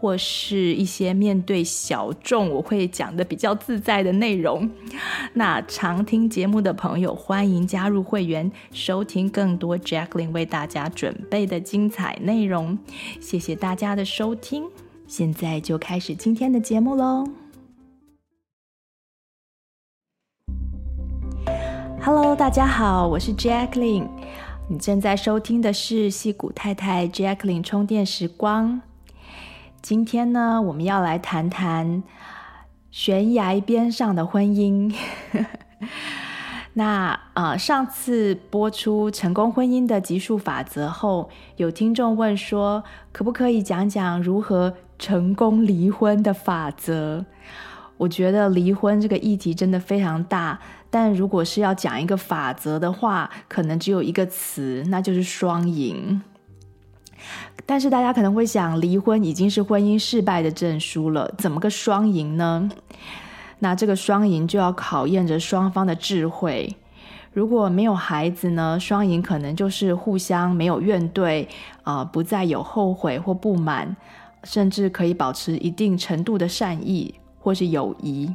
或是一些面对小众，我会讲的比较自在的内容。那常听节目的朋友，欢迎加入会员，收听更多 Jacqueline 为大家准备的精彩内容。谢谢大家的收听，现在就开始今天的节目喽。Hello，大家好，我是 Jacqueline，你正在收听的是戏骨太太 Jacqueline 充电时光。今天呢，我们要来谈谈悬崖边上的婚姻。那呃，上次播出成功婚姻的级数法则后，有听众问说，可不可以讲讲如何成功离婚的法则？我觉得离婚这个议题真的非常大，但如果是要讲一个法则的话，可能只有一个词，那就是双赢。但是大家可能会想，离婚已经是婚姻失败的证书了，怎么个双赢呢？那这个双赢就要考验着双方的智慧。如果没有孩子呢，双赢可能就是互相没有怨怼，呃，不再有后悔或不满，甚至可以保持一定程度的善意或是友谊。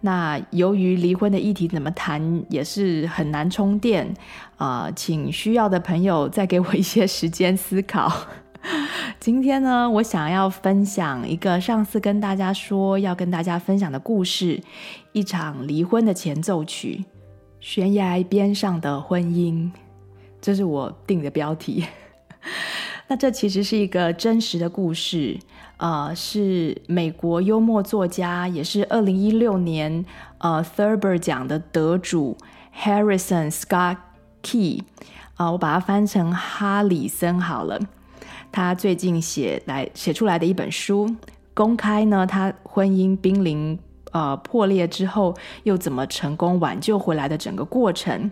那由于离婚的议题怎么谈也是很难充电，啊、请需要的朋友再给我一些时间思考。今天呢，我想要分享一个上次跟大家说要跟大家分享的故事，一场离婚的前奏曲，悬崖边上的婚姻，这是我定的标题。那这其实是一个真实的故事。呃，是美国幽默作家，也是二零一六年呃 Thurber 奖的得主 Harrison Scott Key 啊、我把它翻成哈里森好了。他最近写来写出来的一本书，公开呢他婚姻濒临呃破裂之后，又怎么成功挽救回来的整个过程。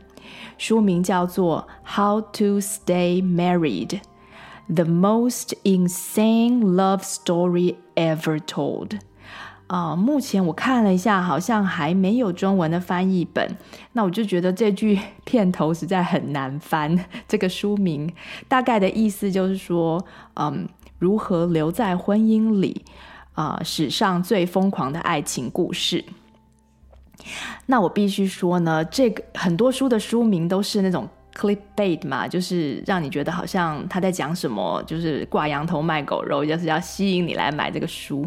书名叫做《How to Stay Married》。The most insane love story ever told。啊、目前我看了一下，好像还没有中文的翻译本。那我就觉得这句片头实在很难翻。这个书名大概的意思就是说，嗯，如何留在婚姻里？啊、史上最疯狂的爱情故事。那我必须说呢，这个很多书的书名都是那种。Clickbait 嘛，就是让你觉得好像他在讲什么，就是挂羊头卖狗肉，就是要吸引你来买这个书。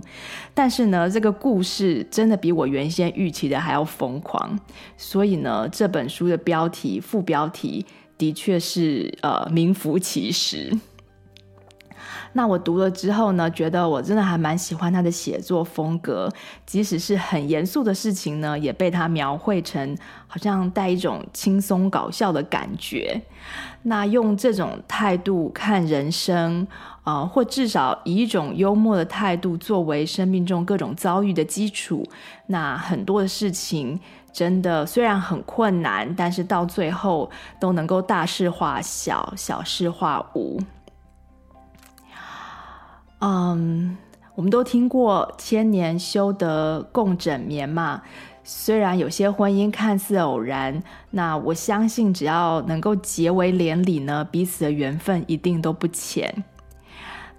但是呢，这个故事真的比我原先预期的还要疯狂。所以呢，这本书的标题、副标题的确是呃名副其实。那我读了之后呢，觉得我真的还蛮喜欢他的写作风格，即使是很严肃的事情呢，也被他描绘成好像带一种轻松搞笑的感觉。那用这种态度看人生，呃，或至少以一种幽默的态度作为生命中各种遭遇的基础，那很多的事情真的虽然很困难，但是到最后都能够大事化小，小事化无。嗯我们都听过千年修得共枕眠嘛。虽然有些婚姻看似偶然，那我相信只要能够结为连理呢，彼此的缘分一定都不浅。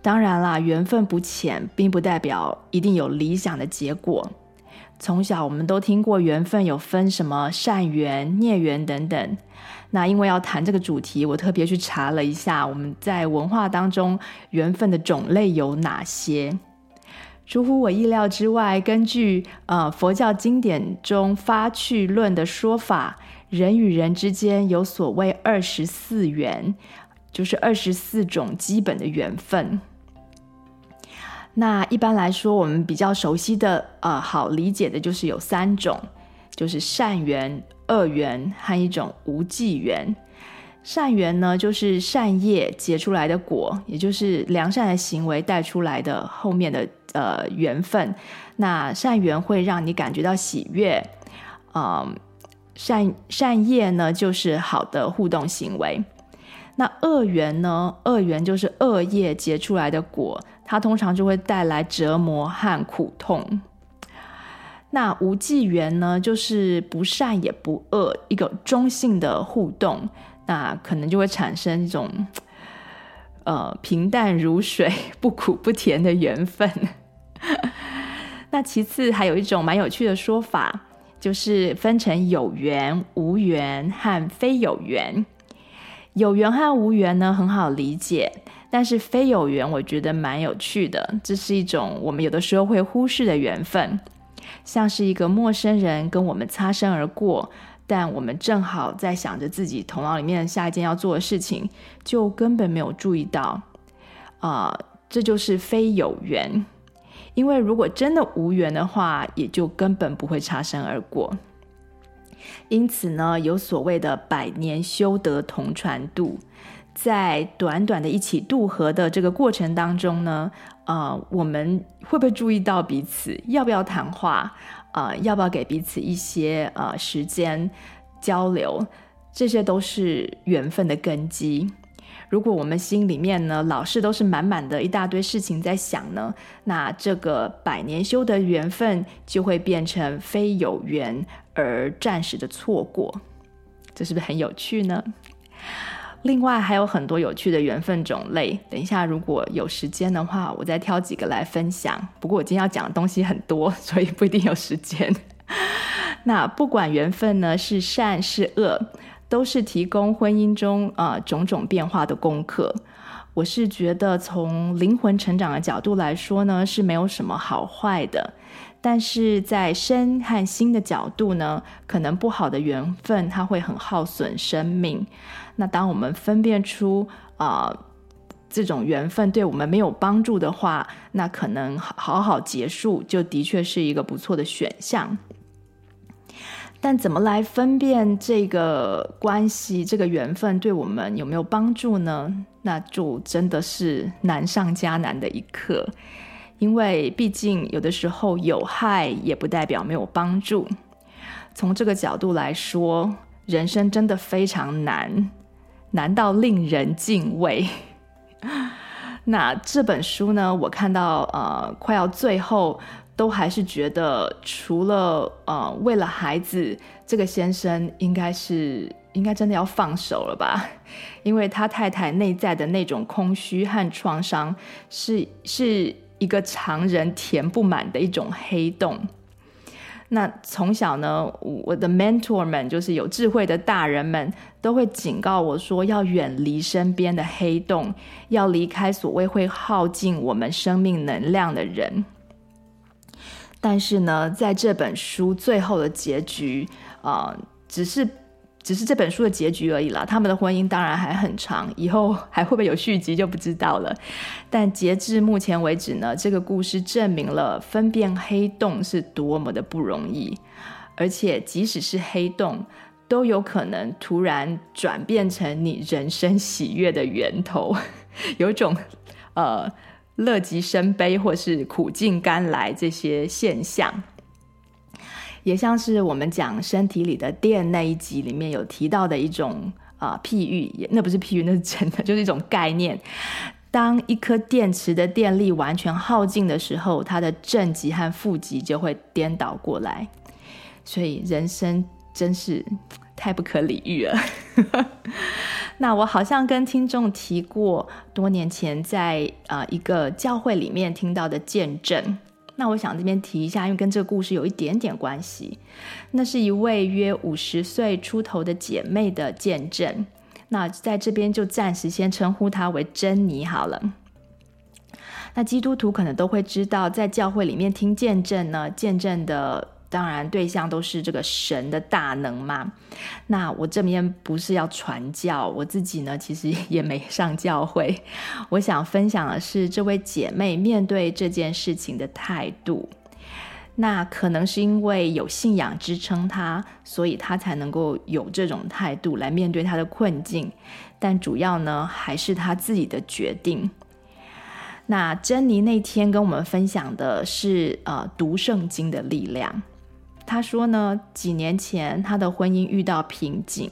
当然啦，缘分不浅，并不代表一定有理想的结果。从小我们都听过缘分有分什么善缘、孽缘等等。那因为要谈这个主题，我特别去查了一下，我们在文化当中缘分的种类有哪些。出乎我意料之外，根据呃佛教经典中发趣论的说法，人与人之间有所谓二十四缘，就是二十四种基本的缘分。那一般来说，我们比较熟悉的呃好理解的就是有三种，就是善缘。恶缘和一种无记缘，善缘呢，就是善业结出来的果，也就是良善的行为带出来的后面的呃缘分。那善缘会让你感觉到喜悦，嗯，善善业呢，就是好的互动行为。那恶缘呢，恶缘就是恶业结出来的果，它通常就会带来折磨和苦痛。那无记缘呢，就是不善也不恶，一个中性的互动。那可能就会产生一种，呃，平淡如水、不苦不甜的缘分。那其次还有一种蛮有趣的说法，就是分成有缘、无缘和非有缘。有缘和无缘呢，很好理解，但是非有缘我觉得蛮有趣的。这是一种我们有的时候会忽视的缘分，像是一个陌生人跟我们擦身而过。但我们正好在想着自己头脑里面下一件要做的事情，就根本没有注意到，啊、这就是非有缘。因为如果真的无缘的话，也就根本不会擦身而过。因此呢，有所谓的百年修得同船渡，在短短的一起渡河的这个过程当中呢，呃，我们会不会注意到彼此？要不要谈话？呃，要不要给彼此一些呃时间交流？这些都是缘分的根基。如果我们心里面呢，老是都是满满的一大堆事情在想呢，那这个百年修得缘分就会变成非有缘而暂时的错过。这是不是很有趣呢？另外还有很多有趣的缘分种类，等一下如果有时间的话，我再挑几个来分享。不过我今天要讲的东西很多，所以不一定有时间。那不管缘分呢是善是恶，都是提供婚姻中呃种种变化的功课。我是觉得从灵魂成长的角度来说呢，是没有什么好坏的。但是在身和心的角度呢，可能不好的缘分它会很耗损生命。那当我们分辨出啊、这种缘分对我们没有帮助的话，那可能好好结束就的确是一个不错的选项。但怎么来分辨这个关系、这个缘分对我们有没有帮助呢？那就真的是难上加难的一课。因为毕竟有的时候有害也不代表没有帮助。从这个角度来说，人生真的非常难，难到令人敬畏。那这本书呢，我看到呃快要最后，都还是觉得除了呃为了孩子，这个先生应该是应该真的要放手了吧？因为他太太内在的那种空虚和创伤是是。一个常人填不满的一种黑洞。那从小呢，我的 mentor 们就是有智慧的大人们，都会警告我说，要远离身边的黑洞，要离开所谓会耗尽我们生命能量的人。但是呢，在这本书最后的结局，啊、呃，只是。只是这本书的结局而已啦，他们的婚姻当然还很长，以后 还会不会有续集就不知道了。但截至目前为止呢，这个故事证明了分辨黑洞是多么的不容易，而且即使是黑洞，都有可能突然转变成你人生喜悦的源头，有种呃乐极生悲或是苦尽甘来这些现象。也像是我们讲身体里的电那一集里面有提到的一种啊、譬喻，那不是譬喻，那是真的，就是一种概念。当一颗电池的电力完全耗尽的时候，它的正极和负极就会颠倒过来。所以人生真是太不可理喻了。那我好像跟听众提过，多年前在啊、一个教会里面听到的见证。那我想这边提一下，因为跟这个故事有一点点关系。那是一位约五十岁出头的姐妹的见证。那在这边就暂时先称呼她为珍妮好了。那基督徒可能都会知道，在教会里面听见证呢，见证的。当然，对象都是这个神的大能嘛。那我这边不是要传教，我自己呢其实也没上教会。我想分享的是这位姐妹面对这件事情的态度。那可能是因为有信仰支撑她，所以她才能够有这种态度来面对她的困境。但主要呢，还是她自己的决定。那珍妮那天跟我们分享的是，呃，读圣经的力量。他说呢，几年前他的婚姻遇到瓶颈，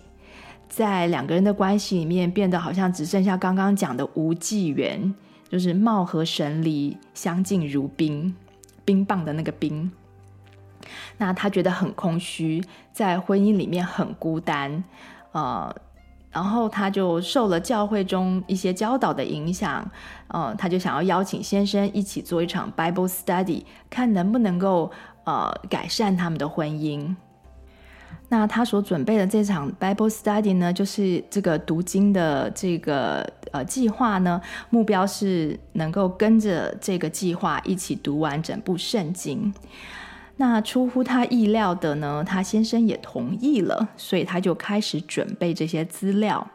在两个人的关系里面变得好像只剩下刚刚讲的无纪元，就是貌合神离，相敬如宾。冰棒的那个冰，那他觉得很空虚，在婚姻里面很孤单，呃，然后他就受了教会中一些教导的影响，呃，他就想要邀请先生一起做一场 Bible Study，看能不能够呃改善他们的婚姻。那他所准备的这场 Bible Study 呢，就是这个读经的这个呃计划呢，目标是能够跟着这个计划一起读完整部圣经。那出乎他意料的呢，他先生也同意了，所以他就开始准备这些资料。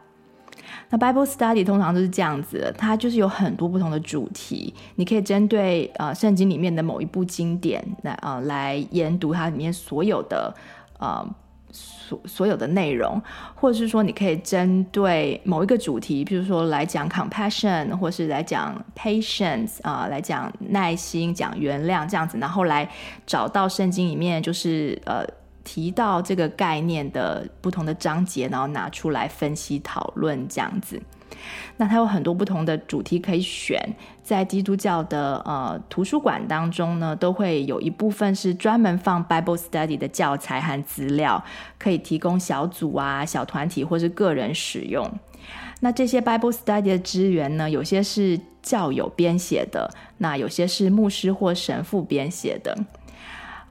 那 Bible Study 通常都是这样子，它就是有很多不同的主题，你可以针对呃圣经里面的某一部经典来呃来研读它里面所有的呃。所所有的内容，或者是说，你可以针对某一个主题，比如说来讲 compassion，或是来讲 patience 啊、来讲耐心、讲原谅这样子，然后来找到圣经里面就是呃提到这个概念的不同的章节，然后拿出来分析讨论这样子。那它有很多不同的主题可以选，在基督教的呃图书馆当中呢，都会有一部分是专门放 Bible Study 的教材和资料，可以提供小组啊、小团体或是个人使用。那这些 Bible Study 的资源呢，有些是教友编写的，那有些是牧师或神父编写的。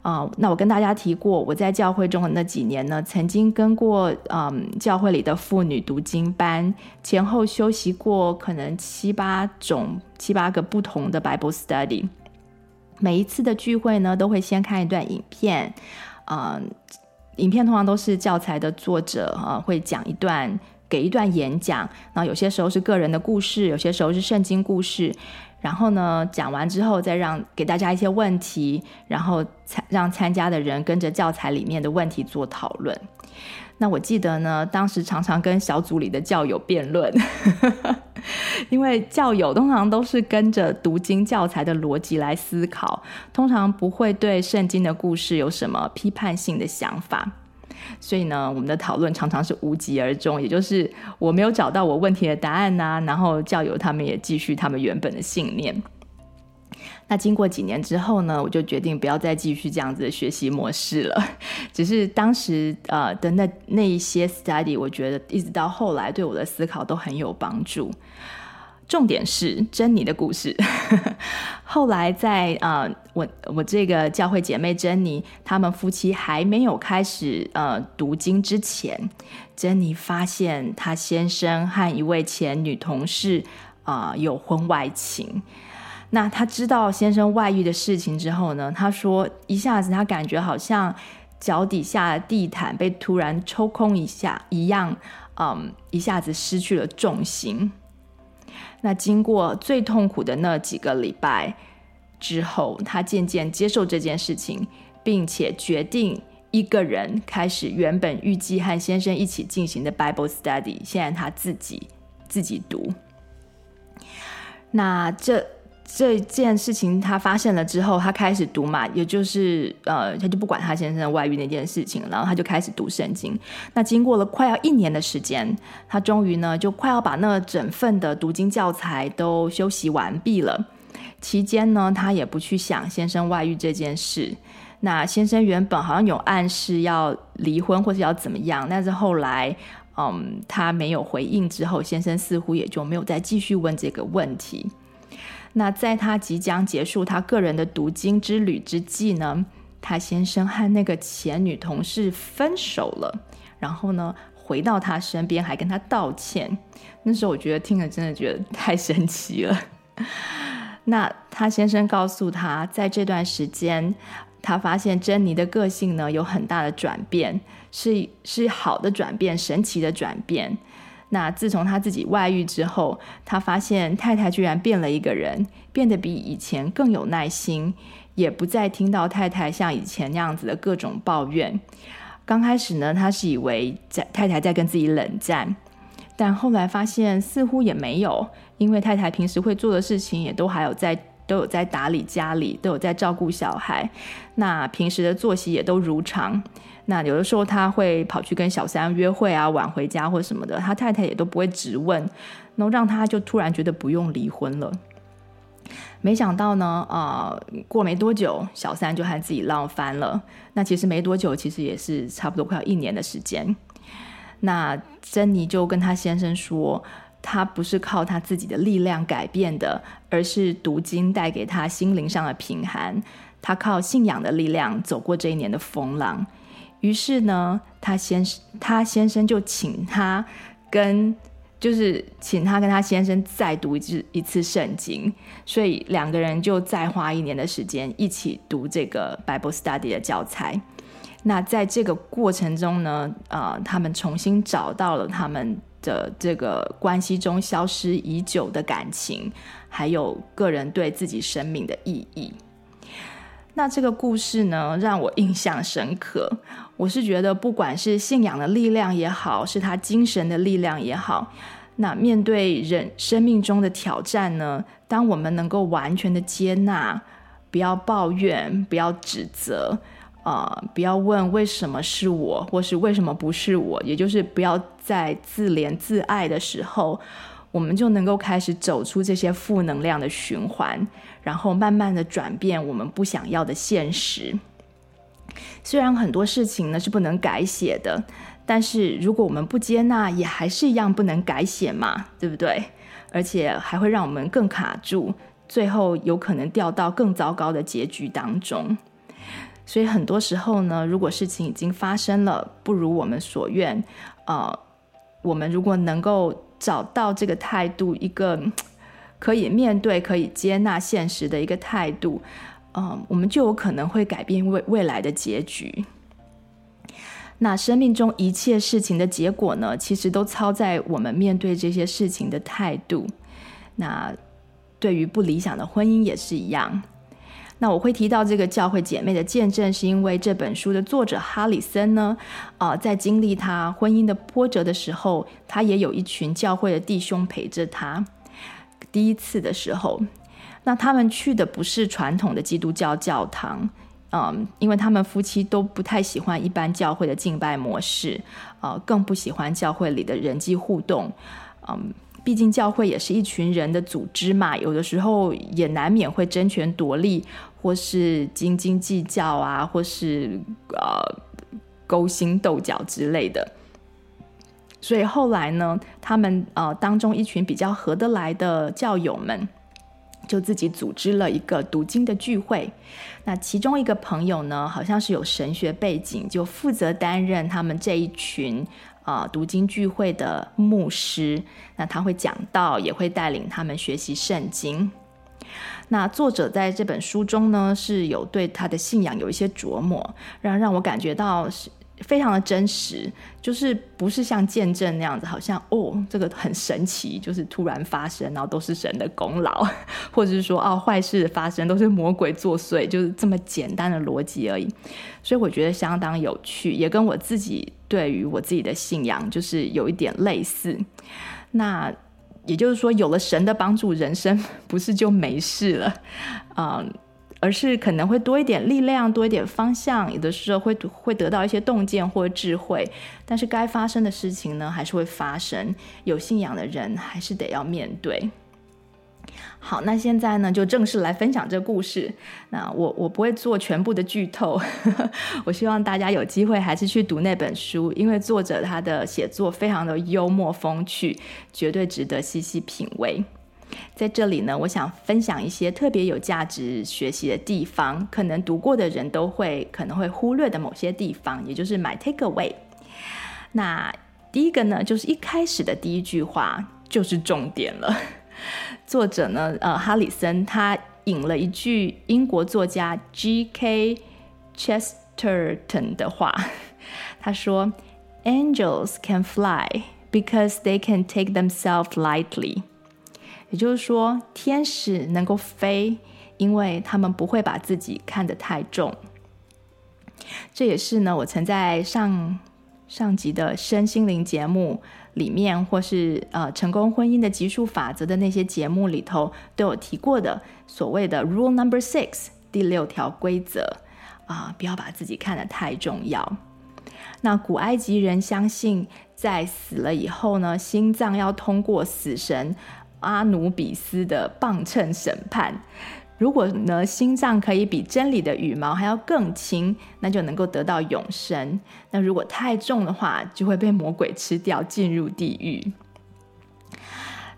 啊、那我跟大家提过，我在教会中的那几年呢，曾经跟过嗯教会里的妇女读经班，前后修习过可能七八种、七八个不同的 Bible Study。每一次的聚会呢，都会先看一段影片，嗯、呃，影片通常都是教材的作者啊、会讲一段，给一段演讲，那有些时候是个人的故事，有些时候是圣经故事。然后呢，讲完之后再让给大家一些问题，然后参让参加的人跟着教材里面的问题做讨论。那我记得呢，当时常常跟小组里的教友辩论，因为教友通常都是跟着读经教材的逻辑来思考，通常不会对圣经的故事有什么批判性的想法。所以呢，我们的讨论常常是无疾而终，也就是我没有找到我问题的答案呐、然后教友他们也继续他们原本的信念。那经过几年之后呢，我就决定不要再继续这样子的学习模式了。只是当时呃的那那一些 study，我觉得一直到后来对我的思考都很有帮助。重点是珍妮的故事。后来在呃，我我这个教会姐妹珍妮，他们夫妻还没有开始呃读经之前，珍妮发现她先生和一位前女同事啊、有婚外情。那她知道先生外遇的事情之后呢，她说一下子她感觉好像脚底下的地毯被突然抽空一下一样，嗯，一下子失去了重心。那经过最痛苦的那几个礼拜之后，他渐渐接受这件事情，并且决定一个人开始原本预计和先生一起进行的 Bible Study，现在他自己自己读。那这。这件事情他发现了之后，他开始读嘛，也就是呃，他就不管他先生的外遇那件事情，然后他就开始读圣经。那经过了快要一年的时间，他终于呢就快要把那整份的读经教材都修习完毕了。期间呢，他也不去想先生外遇这件事。那先生原本好像有暗示要离婚或者要怎么样，但是后来嗯，他没有回应之后，先生似乎也就没有再继续问这个问题。那在他即将结束他个人的读经之旅之际呢，他先生和那个前女同事分手了，然后呢，回到他身边还跟他道歉。那时候我觉得听了真的觉得太神奇了。那他先生告诉他，在这段时间，他发现珍妮的个性呢有很大的转变，是是好的转变，神奇的转变。那自从他自己外遇之后，他发现太太居然变了一个人，变得比以前更有耐心，也不再听到太太像以前那样子的各种抱怨。刚开始呢，他是以为在太太在跟自己冷战，但后来发现似乎也没有，因为太太平时会做的事情也都还有在，都有在打理家里，都有在照顾小孩，那平时的作息也都如常。那有的时候他会跑去跟小三约会啊，晚回家或什么的，他太太也都不会质问，然后让他就突然觉得不用离婚了。没想到呢，呃，过没多久，小三就和自己闹翻了。那其实没多久，其实也是差不多快要一年的时间。那珍妮就跟她先生说，他不是靠他自己的力量改变的，而是读经带给他心灵上的平衡。他靠信仰的力量走过这一年的风浪。于是呢，他先他先生就请他跟。就是请他跟他先生再读一次一次圣经，所以两个人就再花一年的时间一起读这个 Bible Study 的教材。那在这个过程中呢，呃，他们重新找到了他们的这个关系中消失已久的感情，还有个人对自己生命的意义。那这个故事呢，让我印象深刻。我是觉得，不管是信仰的力量也好，是他精神的力量也好，那面对人生命中的挑战呢，当我们能够完全的接纳，不要抱怨，不要指责，啊、呃，不要问为什么是我，或是为什么不是我，也就是不要在自怜自爱的时候。我们就能够开始走出这些负能量的循环，然后慢慢的转变我们不想要的现实。虽然很多事情呢是不能改写的，但是如果我们不接纳，也还是一样不能改写嘛，对不对？而且还会让我们更卡住，最后有可能掉到更糟糕的结局当中。所以很多时候呢，如果事情已经发生了，不如我们所愿，呃，我们如果能够。找到这个态度，一个可以面对、可以接纳现实的一个态度，嗯，我们就有可能会改变未未来的结局。那生命中一切事情的结果呢，其实都操在我们面对这些事情的态度。那对于不理想的婚姻也是一样。那我会提到这个教会姐妹的见证，是因为这本书的作者哈里森呢，啊、在经历他婚姻的波折的时候，他也有一群教会的弟兄陪着他。第一次的时候，那他们去的不是传统的基督教教堂，嗯，因为他们夫妻都不太喜欢一般教会的敬拜模式，啊、更不喜欢教会里的人际互动，嗯。毕竟教会也是一群人的组织嘛，有的时候也难免会争权夺利，或是斤斤计较啊，或是呃勾心斗角之类的。所以后来呢，他们呃当中一群比较合得来的教友们，就自己组织了一个读经的聚会。那其中一个朋友呢，好像是有神学背景，就负责担任他们这一群。啊，读经聚会的牧师，那他会讲道，也会带领他们学习圣经。那作者在这本书中呢，是有对他的信仰有一些琢磨，让让我感觉到是。非常的真实，就是不是像见证那样子，好像哦，这个很神奇，就是突然发生，然后都是神的功劳，或者是说哦，坏事发生都是魔鬼作祟，就是这么简单的逻辑而已。所以我觉得相当有趣，也跟我自己对于我自己的信仰就是有一点类似。那也就是说，有了神的帮助，人生 不是就没事了，嗯。而是可能会多一点力量，多一点方向，有的时候会会得到一些洞见或智慧。但是该发生的事情呢，还是会发生。有信仰的人还是得要面对。好，那现在呢，就正式来分享这故事。那我我不会做全部的剧透，我希望大家有机会还是去读那本书，因为作者他的写作非常的幽默风趣，绝对值得细细品味。在这里呢，我想分享一些特别有价值学习的地方，可能读过的人都会可能会忽略的某些地方，也就是 my takeaway。那第一个呢，就是一开始的第一句话就是重点了。作者呢，呃，哈里森他引了一句英国作家 G.K. Chesterton 的话，他说：“Angels can fly because they can take themselves lightly。”也就是说，天使能够飞，因为他们不会把自己看得太重。这也是呢，我曾在上上集的身心灵节目里面，或是呃成功婚姻的级数法则的那些节目里头都有提过的，所谓的 Rule Number Six 第六条规则啊、不要把自己看得太重要。那古埃及人相信，在死了以后呢，心脏要通过死神阿努比斯的磅秤审判。如果呢，心脏可以比真理的羽毛还要更轻，那就能够得到永生。那如果太重的话，就会被魔鬼吃掉，进入地狱。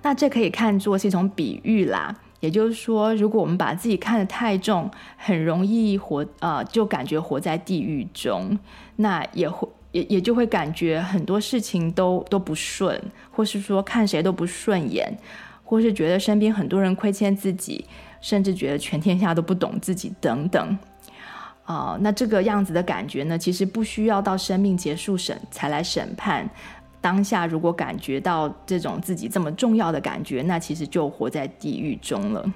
那这可以看作是一种比喻啦。也就是说，如果我们把自己看得太重，很容易活，呃，就感觉活在地狱中。那也会也也就会感觉很多事情都都不顺，或是说看谁都不顺眼，或是觉得身边很多人亏欠自己。甚至觉得全天下都不懂自己等等，啊、那这个样子的感觉呢，其实不需要到生命结束审才来审判。当下如果感觉到这种自己这么重要的感觉，那其实就活在地狱中了。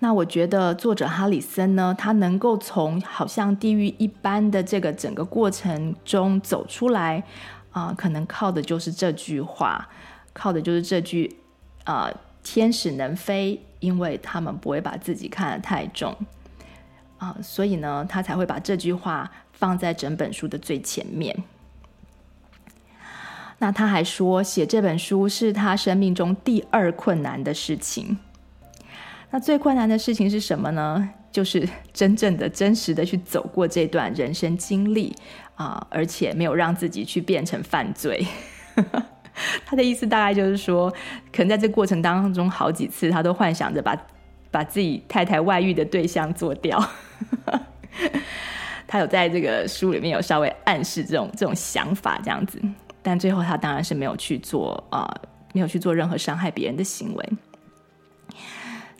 那我觉得作者哈里森呢，他能够从好像地狱一般的这个整个过程中走出来，啊、可能靠的就是这句话，靠的就是这句，啊、天使能飞。因为他们不会把自己看得太重啊，所以呢，他才会把这句话放在整本书的最前面。那他还说，写这本书是他生命中第二困难的事情。那最困难的事情是什么呢？就是真正的、真实的去走过这段人生经历啊，而且没有让自己去变成犯罪。他的意思大概就是说，可能在这过程当中，好几次他都幻想着把把自己太太外遇的对象做掉。他有在这个书里面有稍微暗示这种这种想法这样子，但最后他当然是没有去做啊、没有去做任何伤害别人的行为。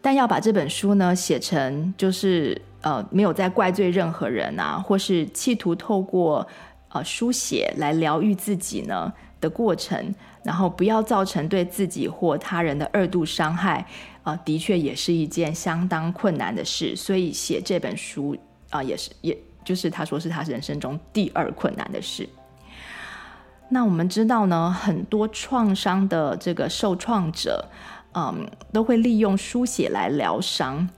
但要把这本书呢写成就是呃没有在怪罪任何人啊，或是企图透过呃书写来疗愈自己呢，的过程，然后不要造成对自己或他人的二度伤害，啊、的确也是一件相当困难的事。所以写这本书啊、也是，也就是他说是他人生中第二困难的事。那我们知道呢，很多创伤的这个受创者，嗯，都会利用书写来疗伤，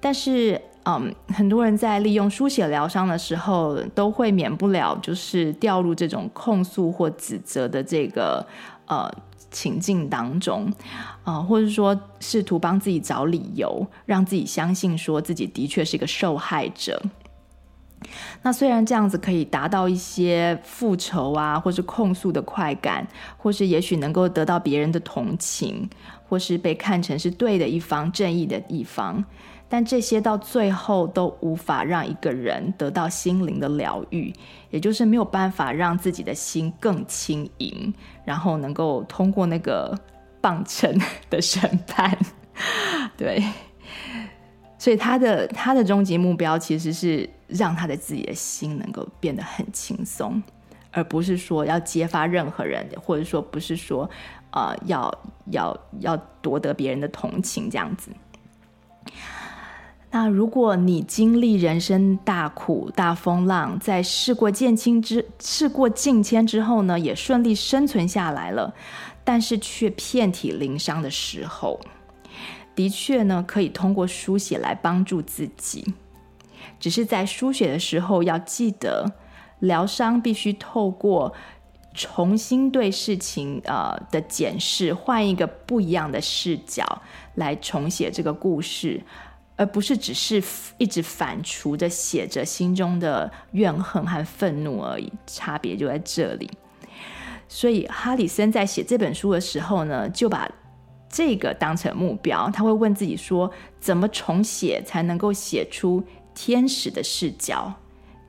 但是。嗯，很多人在利用书写疗伤的时候，都会免不了就是掉入这种控诉或指责的这个呃情境当中，啊、或者说试图帮自己找理由，让自己相信说自己的确是一个受害者。那虽然这样子可以达到一些复仇啊，或是控诉的快感，或是也许能够得到别人的同情，或是被看成是对的一方、正义的一方。但这些到最后都无法让一个人得到心灵的疗愈，也就是没有办法让自己的心更轻盈，然后能够通过那个磅秤 的审判。对，所以他的他的终极目标其实是让他的自己的心能够变得很轻松，而不是说要揭发任何人，或者说不是说呃要要要夺得别人的同情这样子。那如果你经历人生大苦大风浪，在事过境迁之事过境迁之后呢，也顺利生存下来了，但是却遍体鳞伤的时候，的确呢，可以通过书写来帮助自己。只是在书写的时候要记得，疗伤必须透过重新对事情呃的检视，换一个不一样的视角来重写这个故事。而不是只是一直反刍着写着心中的怨恨和愤怒而已，差别就在这里。所以哈里森在写这本书的时候呢，就把这个当成目标。他会问自己说：怎么重写才能够写出天使的视角，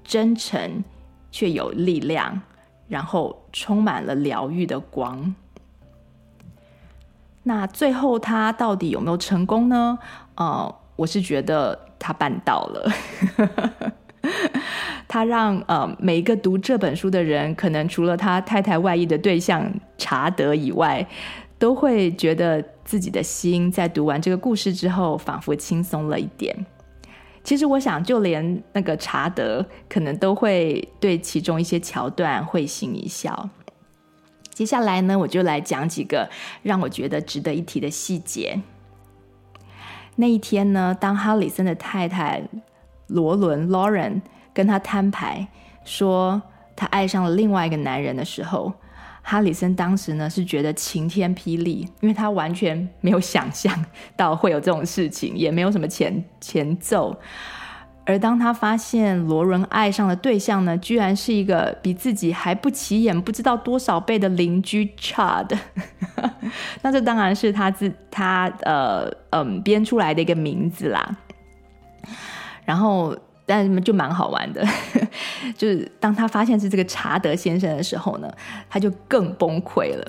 真诚却有力量，然后充满了疗愈的光？那最后他到底有没有成功呢？呃。我是觉得他办到了，他让呃每一个读这本书的人，可能除了他太太外遇的对象查德以外，都会觉得自己的心在读完这个故事之后，仿佛轻松了一点。其实我想，就连那个查德可能都会对其中一些桥段会心一笑。接下来呢，我就来讲几个让我觉得值得一提的细节。那一天呢，当哈里森的太太罗伦 （Lauren） 跟他摊牌说他爱上了另外一个男人的时候，哈里森当时呢是觉得晴天霹雳，因为他完全没有想象到会有这种事情，也没有什么前前奏。而当他发现罗伦爱上的对象呢，居然是一个比自己还不起眼、不知道多少倍的邻居 Chad，那这当然是他自他呃嗯编出来的一个名字啦。然后，但就蛮好玩的，就是当他发现是这个查德先生的时候呢，他就更崩溃了。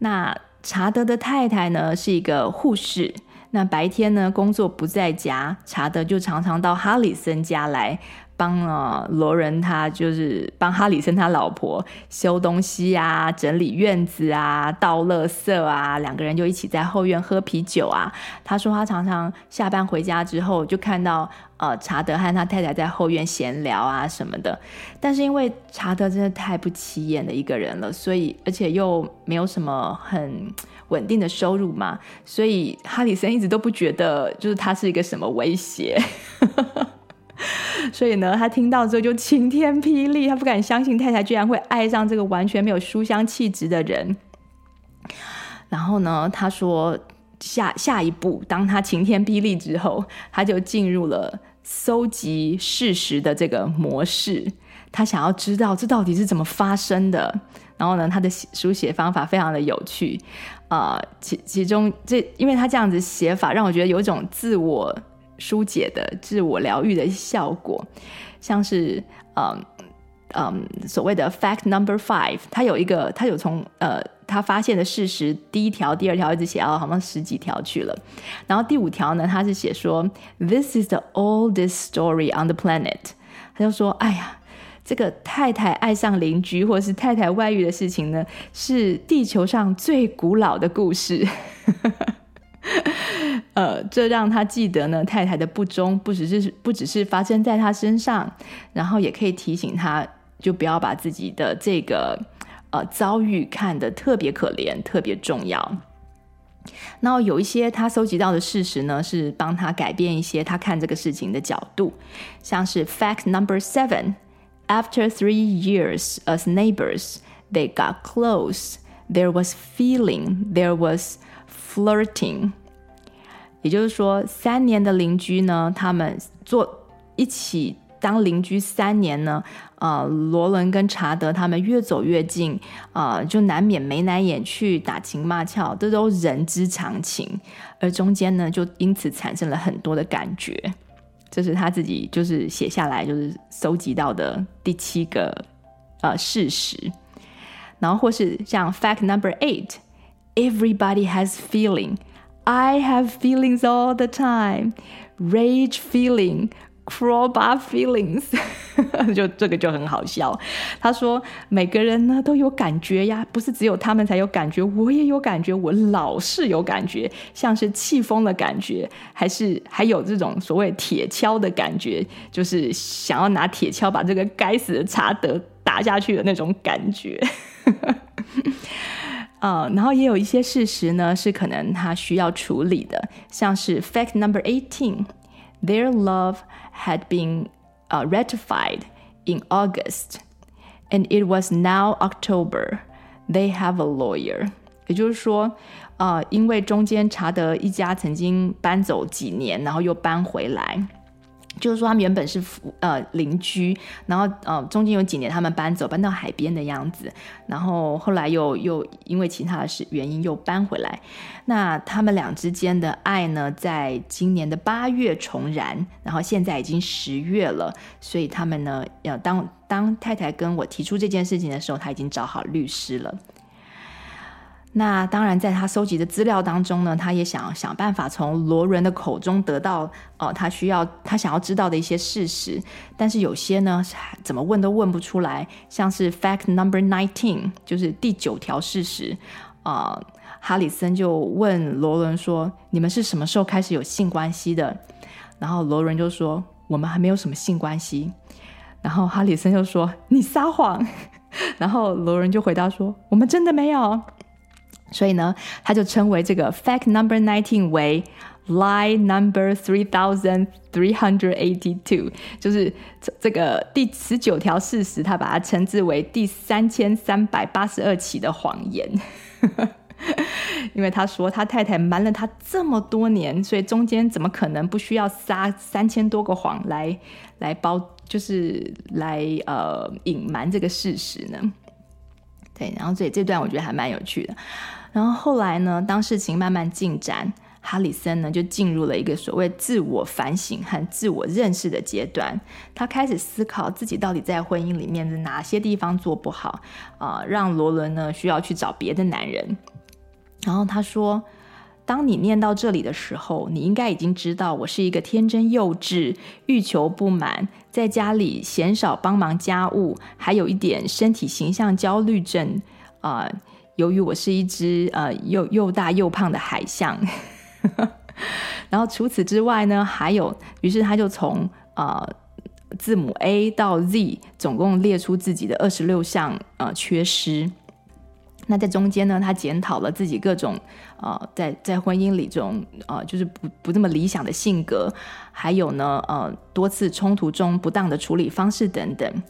那查德的太太呢，是一个护士。那白天呢，工作不在家，查德就常常到哈里森家来。帮呃罗伦，他就是帮哈里森他老婆修东西啊，整理院子啊，倒垃圾啊，两个人就一起在后院喝啤酒啊。他说他常常下班回家之后，就看到呃查德和他太太在后院闲聊啊什么的。但是因为查德真的太不起眼的一个人了，所以而且又没有什么很。稳定的收入嘛，所以哈里森一直都不觉得就是他是一个什么威胁，所以呢，他听到之后就晴天霹雳，他不敢相信太太居然会爱上这个完全没有书香气质的人。然后呢，他说下下一步，当他晴天霹雳之后，他就进入了搜集事实的这个模式，他想要知道这到底是怎么发生的。然后呢，他的书写方法非常的有趣。啊、其其中这，因为他这样子写法，让我觉得有一种自我疏解的、自我疗愈的效果，像是嗯嗯所谓的 fact number five，他有一个，他有从呃他发现的事实第一条、第二条一直写到好像十几条去了，然后第五条呢，他是写说 this is the oldest story on the planet，他就说，哎呀。这个太太爱上邻居，或是太太外遇的事情呢，是地球上最古老的故事。呃，这让他记得呢，太太的不忠不只是不只是发生在他身上，然后也可以提醒他，就不要把自己的这个呃遭遇看得特别可怜、特别重要。然后有一些他搜集到的事实呢，是帮他改变一些他看这个事情的角度，像是 Fact Number Seven。After three years as neighbors, they got close. There was feeling. There was flirting. 也就是说，三年的邻居呢，他们做一起当邻居三年呢，呃，罗伦跟查德他们越走越近，呃，就难免眉来眼去，打情骂俏，这都人之常情。而中间呢，就因此产生了很多的感觉。这是他自己就是写下来，就是搜集到的第七个呃事实，然后或是像 fact number eight，everybody has feeling I have feelings all the time，rage feeling，crawbar feelings。就这个就很好笑，他说每个人呢都有感觉呀，不是只有他们才有感觉，我也有感觉，我老是有感觉，像是气疯的感觉，还是还有这种所谓铁锹的感觉，就是想要拿铁锹把这个该死的查德打下去的那种感觉。啊、uh，然后也有一些事实呢是可能他需要处理的，像是 fact number eighteen，their love had been Uh, ratified in August, and it was now October. They have a lawyer. 也就是说，呃，因为中间查德一家曾经搬走几年，然后又搬回来。 就是说，他们原本是呃邻居，然后呃中间有几年他们搬走，搬到海边的样子，然后后来又又因为其他的事原因又搬回来。那他们俩之间的爱呢，在今年的八月重燃，然后现在已经十月了，所以他们呢，要当当太太跟我提出这件事情的时候，他已经找好律师了。那当然，在他收集的资料当中呢，他也想想办法从罗伦的口中得到哦、他需要他想要知道的一些事实。但是有些呢，怎么问都问不出来。像是 fact number nineteen，就是第九条事实啊、呃，哈里森就问罗伦说：“你们是什么时候开始有性关系的？”然后罗伦就说：“我们还没有什么性关系。”然后哈里森就说：“你撒谎。”然后罗伦就回答说：“我们真的没有。”所以呢，他就称为这个 fact number nineteen 为 lie number three thousand three hundred eighty two，就是这这个第十九条事实，他把它称之为第三千三百八十二起的谎言。因为他说他太太瞒了他这么多年，所以中间怎么可能不需要撒三千多个谎来来包，就是来呃隐瞒这个事实呢？对，然后这这段我觉得还蛮有趣的。然后后来呢，当事情慢慢进展，哈里森呢就进入了一个所谓自我反省和自我认识的阶段。他开始思考自己到底在婚姻里面的哪些地方做不好啊，让罗伦呢需要去找别的男人。然后他说：“当你念到这里的时候，你应该已经知道我是一个天真幼稚、欲求不满，在家里鲜少帮忙家务，还有一点身体形象焦虑症啊。”由于我是一只呃又又大又胖的海象，然后除此之外呢，还有，于是他就从呃字母 A 到 Z，总共列出自己的二十六项呃缺失。那在中间呢，他检讨了自己各种呃在在婚姻里这种呃就是不不这么理想的性格，还有呢呃多次冲突中不当的处理方式等等。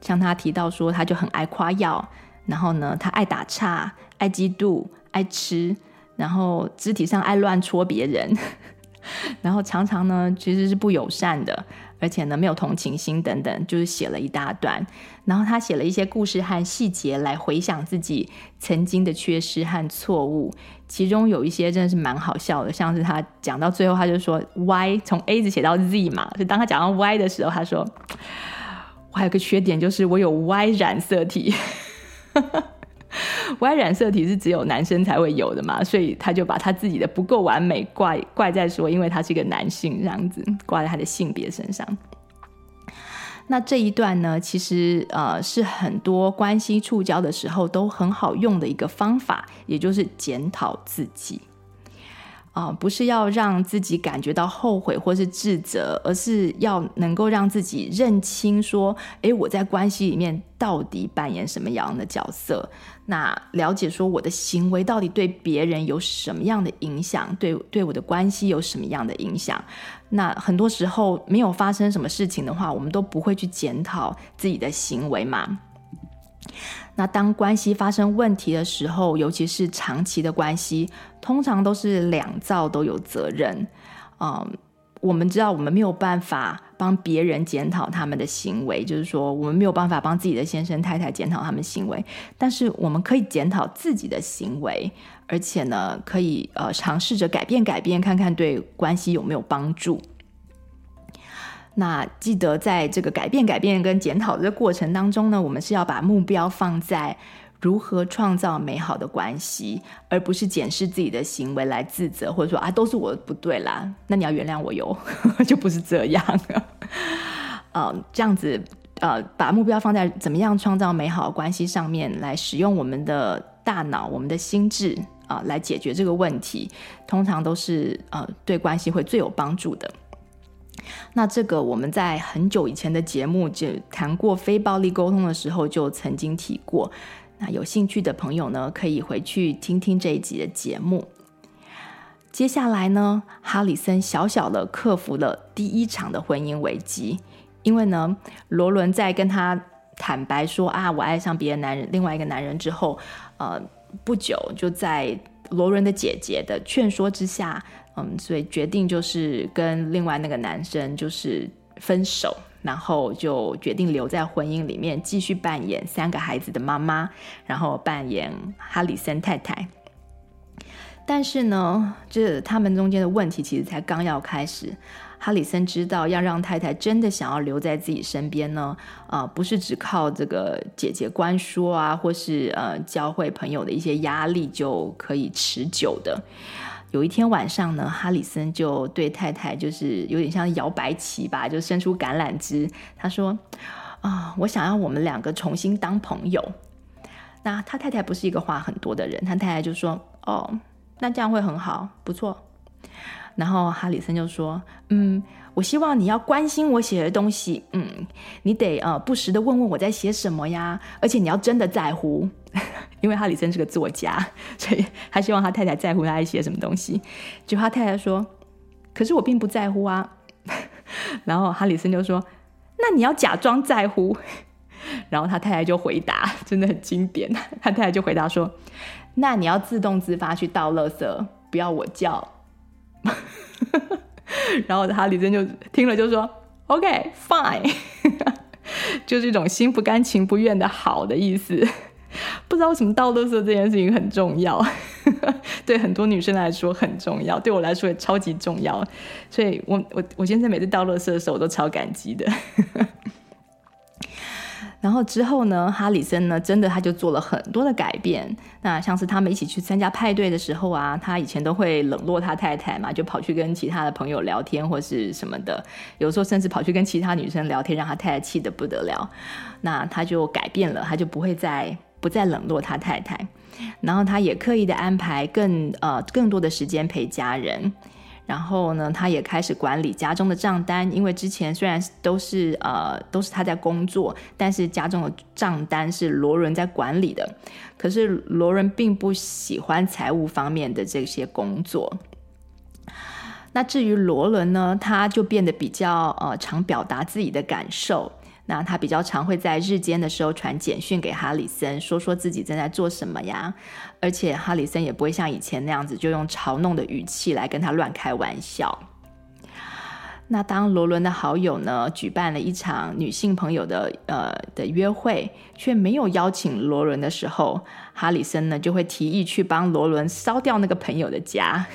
像他提到说，他就很爱夸耀。然后呢，他爱打岔，爱嫉妒，爱吃，然后肢体上爱乱戳别人，然后常常呢其实是不友善的，而且呢没有同情心等等，就是写了一大段。然后他写了一些故事和细节来回想自己曾经的缺失和错误，其中有一些真的是蛮好笑的，像是他讲到最后他就说 Y 从 A 字写到 Z 嘛，就当他讲到 Y 的时候，他说我还有个缺点就是我有 Y 染色体。Y 染色体是只有男生才会有的嘛，所以他就把他自己的不够完美怪怪在说，因为他是一个男性这样子挂在他的性别身上。那这一段呢，其实呃是很多关系触礁的时候都很好用的一个方法，也就是检讨自己。啊、不是要让自己感觉到后悔或是自责，而是要能够让自己认清说，诶，我在关系里面到底扮演什么样的角色？那了解说我的行为到底对别人有什么样的影响？对对我的关系有什么样的影响？那很多时候没有发生什么事情的话，我们都不会去检讨自己的行为嘛。那当关系发生问题的时候，尤其是长期的关系，通常都是两造都有责任。嗯，我们知道我们没有办法帮别人检讨他们的行为，就是说我们没有办法帮自己的先生太太检讨他们行为，但是我们可以检讨自己的行为，而且呢，可以呃尝试着改变改变，看看对关系有没有帮助。那记得在这个改变、改变跟检讨的过程当中呢，我们是要把目标放在如何创造美好的关系，而不是检视自己的行为来自责，或者说啊都是我不对啦，那你要原谅我哟，就不是这样。呃，这样子呃，把目标放在怎么样创造美好关系上面，来使用我们的大脑、我们的心智啊、来解决这个问题，通常都是呃对关系会最有帮助的。那这个我们在很久以前的节目就谈过非暴力沟通的时候就曾经提过。那有兴趣的朋友呢，可以回去听听这一集的节目。接下来呢，哈里森小小的克服了第一场的婚姻危机，因为呢，罗伦在跟他坦白说啊，我爱上别的男人，另外一个男人之后，呃，不久就在罗伦的姐姐的劝说之下。嗯，所以决定就是跟另外那个男生就是分手，然后就决定留在婚姻里面继续扮演三个孩子的妈妈，然后扮演哈里森太太。但是呢，这他们中间的问题其实才刚要开始。哈里森知道要让太太真的想要留在自己身边呢，啊、呃，不是只靠这个姐姐关说啊，或是呃教会朋友的一些压力就可以持久的。有一天晚上呢，哈里森就对太太就是有点像摇摆旗吧，就伸出橄榄枝。他说：“啊，我想要我们两个重新当朋友。”那他太太不是一个话很多的人，他太太就说：“哦，那这样会很好，不错。然后哈里森就说：“嗯，我希望你要关心我写的东西，嗯，你得呃不时的问问我在写什么呀，而且你要真的在乎，因为哈里森是个作家，所以他希望他太太在乎他一些什么东西。就他太太说：‘可是我并不在乎啊。’然后哈里森就说：‘那你要假装在乎。’然后他太太就回答，真的很经典，他太太就回答说：‘那你要自动自发去倒垃圾，不要我叫。’”然后哈里森就听了就说：“OK, fine。”就是一种心不甘情不愿的好的意思。不知道为什么倒垃圾这件事情很重要，对很多女生来说很重要，对我来说也超级重要。所以我我我现在每次倒垃圾的时候，我都超感激的。然后之后呢，哈里森呢，真的他就做了很多的改变。那像是他们一起去参加派对的时候啊，他以前都会冷落他太太嘛，就跑去跟其他的朋友聊天或是什么的。有时候甚至跑去跟其他女生聊天，让他太太气得不得了。那他就改变了，他就不会再不再冷落他太太。然后他也刻意的安排更呃更多的时间陪家人。然后呢，他也开始管理家中的账单，因为之前虽然都是呃都是他在工作，但是家中的账单是罗伦在管理的。可是罗伦并不喜欢财务方面的这些工作。那至于罗伦呢，他就变得比较呃常表达自己的感受。那他比较常会在日间的时候传简讯给哈里森，说说自己正在做什么呀。而且哈里森也不会像以前那样子，就用嘲弄的语气来跟他乱开玩笑。那当罗伦的好友呢，举办了一场女性朋友的呃的约会，却没有邀请罗伦的时候，哈里森呢就会提议去帮罗伦烧掉那个朋友的家。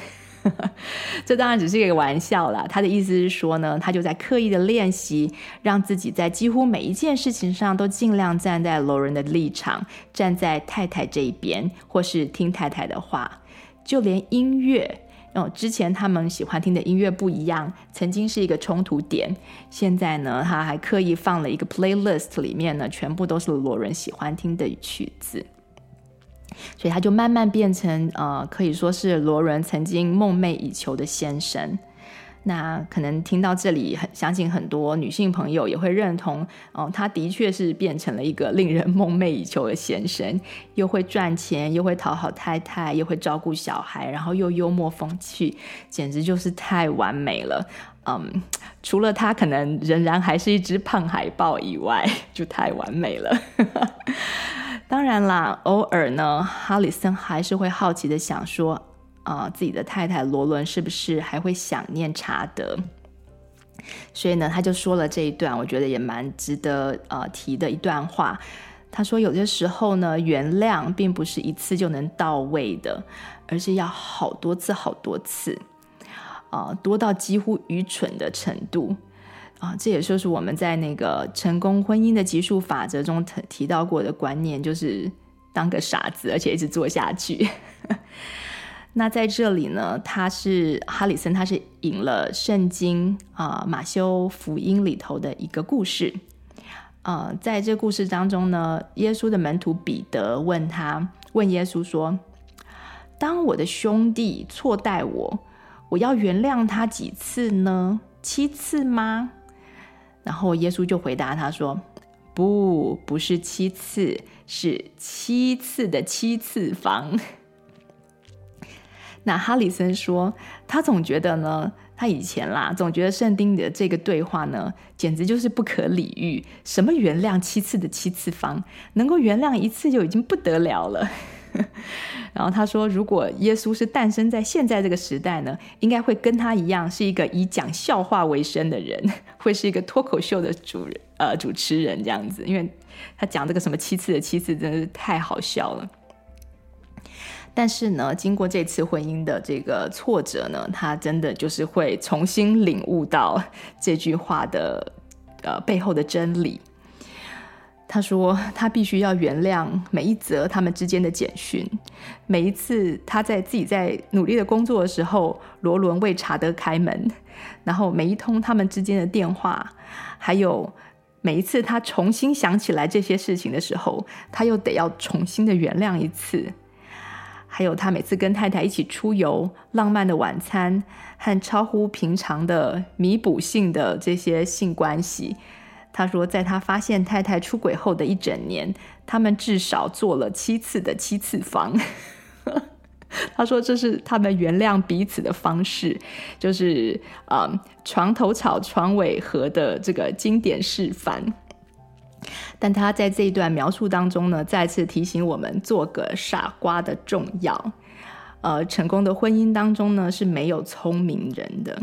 这当然只是一个玩笑啦。他的意思是说呢，他就在刻意的练习，让自己在几乎每一件事情上都尽量站在罗人的立场，站在太太这一边，或是听太太的话。就连音乐，哦，之前他们喜欢听的音乐不一样，曾经是一个冲突点。现在呢，他还刻意放了一个 playlist，里面呢，全部都是罗人喜欢听的曲子。所以他就慢慢变成，呃，可以说是罗伦曾经梦寐以求的先生。那可能听到这里，相信很多女性朋友也会认同，哦、他的确是变成了一个令人梦寐以求的先生，又会赚钱，又会讨好太太，又会照顾小孩，然后又幽默风趣，简直就是太完美了。嗯，除了他可能仍然还是一只胖海豹以外，就太完美了。当然啦，偶尔呢，哈里森还是会好奇的想说，啊、呃，自己的太太罗伦是不是还会想念查德？所以呢，他就说了这一段，我觉得也蛮值得呃提的一段话。他说，有些时候呢，原谅并不是一次就能到位的，而是要好多次、好多次，啊、多到几乎愚蠢的程度。啊，这也就是我们在那个成功婚姻的级数法则中提提到过的观念，就是当个傻子，而且一直做下去。那在这里呢，他是哈里森，他是引了圣经啊马修福音里头的一个故事。啊，在这故事当中呢，耶稣的门徒彼得问他，问耶稣说：“当我的兄弟错待我，我要原谅他几次呢？七次吗？”然后耶稣就回答他说：“不，不是七次，是七次的七次方。”那哈里森说，他总觉得呢，他以前啦，总觉得圣经的这个对话呢，简直就是不可理喻。什么原谅七次的七次方，能够原谅一次就已经不得了了。然后他说，如果耶稣是诞生在现在这个时代呢，应该会跟他一样，是一个以讲笑话为生的人，会是一个脱口秀的主人呃主持人这样子，因为他讲这个什么七次的七次，真的是太好笑了。但是呢，经过这次婚姻的这个挫折呢，他真的就是会重新领悟到这句话的呃背后的真理。他说：“他必须要原谅每一则他们之间的简讯，每一次他在自己在努力的工作的时候，罗伦为查德开门，然后每一通他们之间的电话，还有每一次他重新想起来这些事情的时候，他又得要重新的原谅一次。还有他每次跟太太一起出游、浪漫的晚餐和超乎平常的弥补性的这些性关系。他说，在他发现太太出轨后的一整年，他们至少做了七次的七次方。他说，这是他们原谅彼此的方式，就是啊、嗯，床头吵，床尾和的这个经典示范。但他在这一段描述当中呢，再次提醒我们做个傻瓜的重要。呃，成功的婚姻当中呢，是没有聪明人的。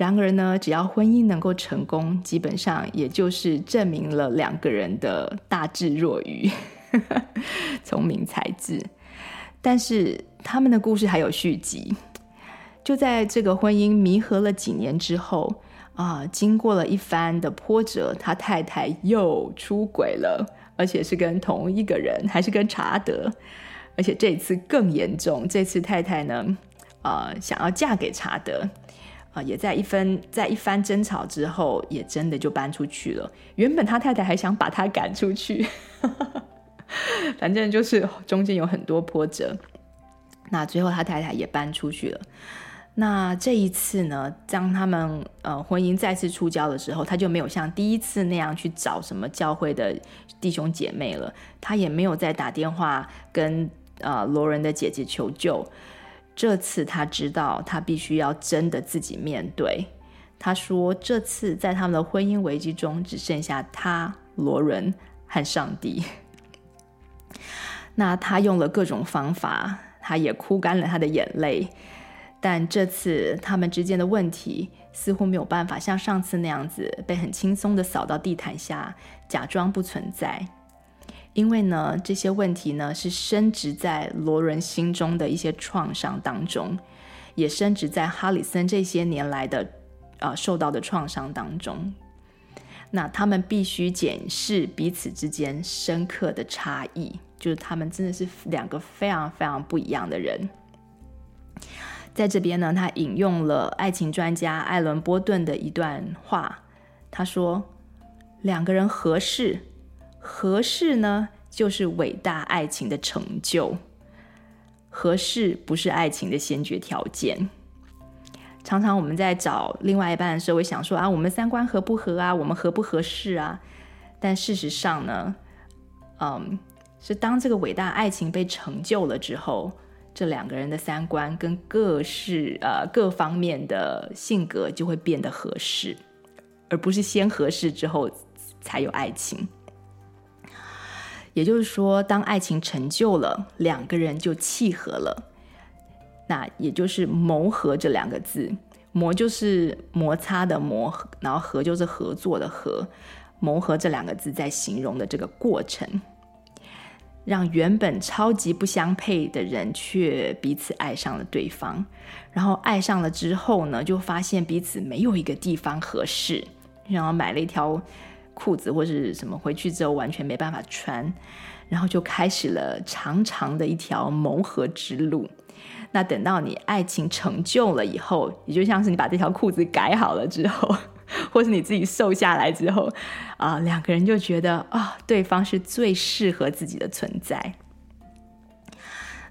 然而呢，只要婚姻能够成功，基本上也就是证明了两个人的大智若愚，聪明才智。但是他们的故事还有续集。就在这个婚姻弥合了几年之后。啊，经过了一番的波折，他太太又出轨了，而且是跟同一个人，还是跟查德，而且这次更严重。这次太太呢，啊，想要嫁给查德，啊，也在一番在一番争吵之后，也真的就搬出去了。原本他太太还想把他赶出去，反正就是中间有很多波折。那最后他太太也搬出去了。那这一次呢，当他们呃婚姻再次触礁的时候，他就没有像第一次那样去找什么教会的弟兄姐妹了，他也没有再打电话跟呃罗伦的姐姐求救。这次他知道他必须要真的自己面对。他说，这次在他们的婚姻危机中，只剩下他罗伦和上帝。那他用了各种方法，他也哭干了他的眼泪。但这次他们之间的问题似乎没有办法像上次那样子被很轻松的扫到地毯下，假装不存在。因为呢，这些问题呢是深植在罗伦心中的一些创伤当中，也深植在哈里森这些年来的呃受到的创伤当中。那他们必须检视彼此之间深刻的差异，就是他们真的是两个非常非常不一样的人。在这边呢，他引用了爱情专家艾伦·波顿的一段话。他说：“两个人合适，合适呢，就是伟大爱情的成就。合适不是爱情的先决条件。常常我们在找另外一半的时候，会想说啊，我们三观合不合啊？我们合不合适啊？但事实上呢，嗯，是当这个伟大爱情被成就了之后。”这两个人的三观跟各式呃各方面的性格就会变得合适，而不是先合适之后才有爱情。也就是说，当爱情成就了，两个人就契合了。那也就是“谋合”这两个字，“磨”就是摩擦的“磨”，然后“合”就是合作的“合”。谋合这两个字在形容的这个过程。让原本超级不相配的人却彼此爱上了对方，然后爱上了之后呢，就发现彼此没有一个地方合适，然后买了一条裤子或是什么回去之后完全没办法穿，然后就开始了长长的一条磨合之路。那等到你爱情成就了以后，也就像是你把这条裤子改好了之后。或是你自己瘦下来之后，啊，两个人就觉得啊，对方是最适合自己的存在。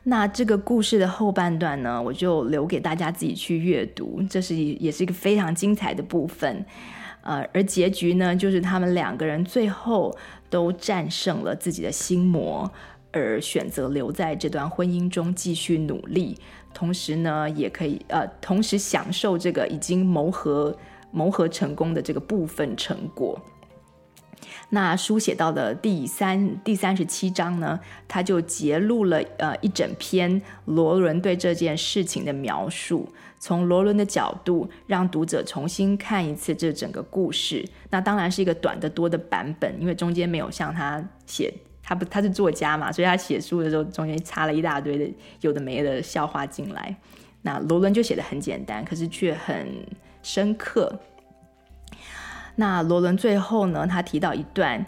那这个故事的后半段呢，我就留给大家自己去阅读，这是也是一个非常精彩的部分。呃，而结局呢，就是他们两个人最后都战胜了自己的心魔，而选择留在这段婚姻中继续努力，同时呢，也可以呃，同时享受这个已经谋合。谋合成功的这个部分成果，那书写到的第三第三十七章呢，他就揭露了呃一整篇罗伦对这件事情的描述，从罗伦的角度让读者重新看一次这整个故事。那当然是一个短得多的版本，因为中间没有像他写，他不他是作家嘛，所以他写书的时候中间插了一大堆的有的没的笑话进来。那罗伦就写得很简单，可是却很。深刻。那罗伦最后呢，他提到一段，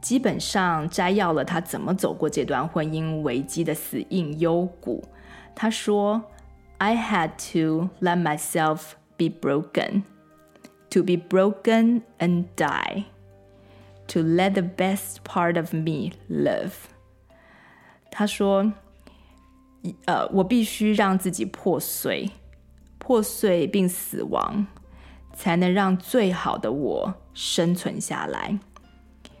基本上摘要了他怎么走过这段婚姻危机的死硬幽谷。他说：“I had to let myself be broken, to be broken and die, to let the best part of me live。”他说：“呃，我必须让自己破碎、破碎并死亡，才能让最好的我生存下来。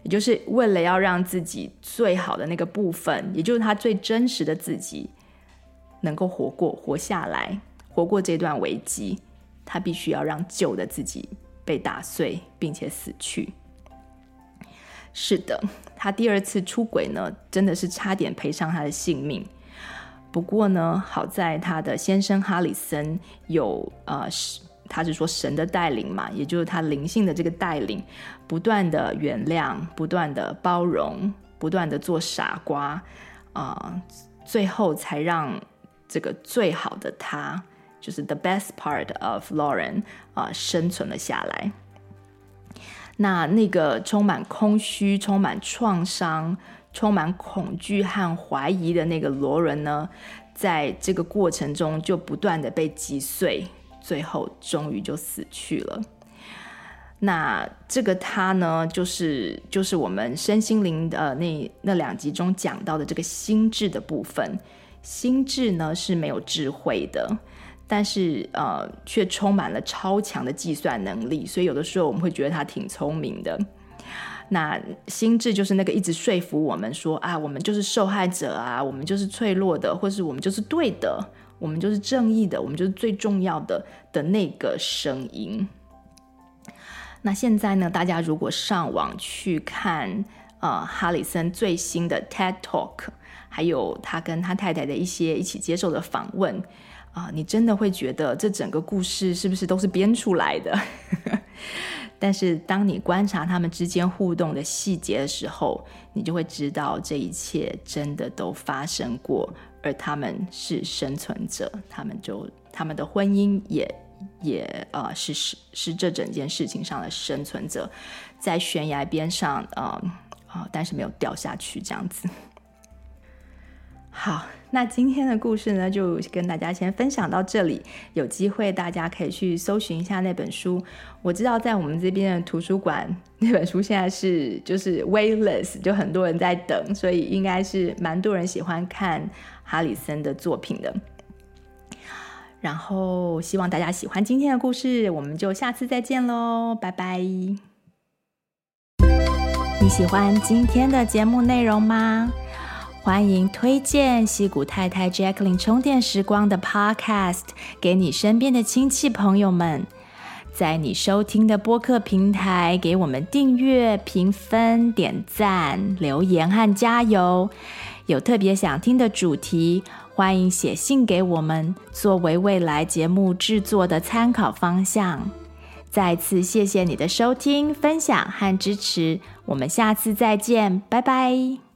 也就是为了要让自己最好的那个部分，也就是他最真实的自己，能够活过、活下来、活过这段危机，他必须要让旧的自己被打碎，并且死去。是的，他第二次出轨呢，真的是差点赔上他的性命。不过呢，好在他的先生哈里森有呃，他是说神的带领嘛，也就是他灵性的这个带领，不断的原谅，不断的包容，不断的做傻瓜啊、最后才让这个最好的他，就是 the best part of Lauren 啊、生存了下来。那那个充满空虚、充满创伤、充满恐惧和怀疑的那个罗伦呢，在这个过程中就不断的被击碎，最后终于就死去了。那这个他呢，就是就是我们身心灵的那那两集中讲到的这个心智的部分。心智呢是没有智慧的。但是呃，却充满了超强的计算能力，所以有的时候我们会觉得他挺聪明的。那心智就是那个一直说服我们说啊，我们就是受害者啊，我们就是脆弱的，或是我们就是对的，我们就是正义的，我们就是最重要的的那个声音。那现在呢，大家如果上网去看呃哈里森最新的 TED Talk，还有他跟他太太的一些一起接受的访问。啊，你真的会觉得这整个故事是不是都是编出来的？但是当你观察他们之间互动的细节的时候，你就会知道这一切真的都发生过，而他们是生存者，他们就他们的婚姻也也呃是是是这整件事情上的生存者，在悬崖边上啊啊，但是没有掉下去这样子。好，那今天的故事呢，就跟大家先分享到这里。有机会大家可以去搜寻一下那本书。我知道在我们这边的图书馆，那本书现在是就是 waitlist，就很多人在等，所以应该是蛮多人喜欢看哈里森的作品的。然后希望大家喜欢今天的故事，我们就下次再见喽，拜拜。你喜欢今天的节目内容吗？欢迎推荐西谷太太 Jacqueline 充电时光的 Podcast 给你身边的亲戚朋友们，在你收听的播客平台给我们订阅、评分、点赞、留言和加油。有特别想听的主题，欢迎写信给我们，作为未来节目制作的参考方向。再次谢谢你的收听、分享和支持，我们下次再见，拜拜。